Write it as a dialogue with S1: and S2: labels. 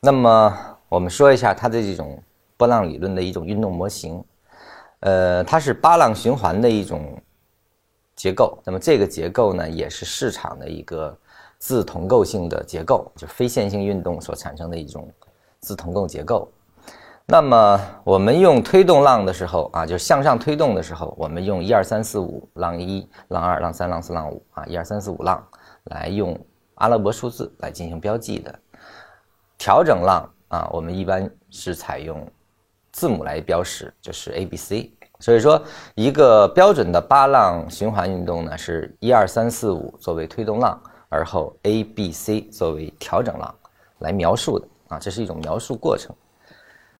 S1: 那么我们说一下它的这种波浪理论的一种运动模型，呃，它是八浪循环的一种结构。那么这个结构呢，也是市场的一个自同构性的结构，就非线性运动所产生的一种自同构结构。那么我们用推动浪的时候啊，就是向上推动的时候，我们用一二三四五浪一、浪二、浪三、浪四、浪五啊，一二三四五浪来用阿拉伯数字来进行标记的。调整浪啊，我们一般是采用字母来标识，就是 A、B、C。所以说，一个标准的八浪循环运动呢，是一二三四五作为推动浪，而后 A、B、C 作为调整浪来描述的啊，这是一种描述过程。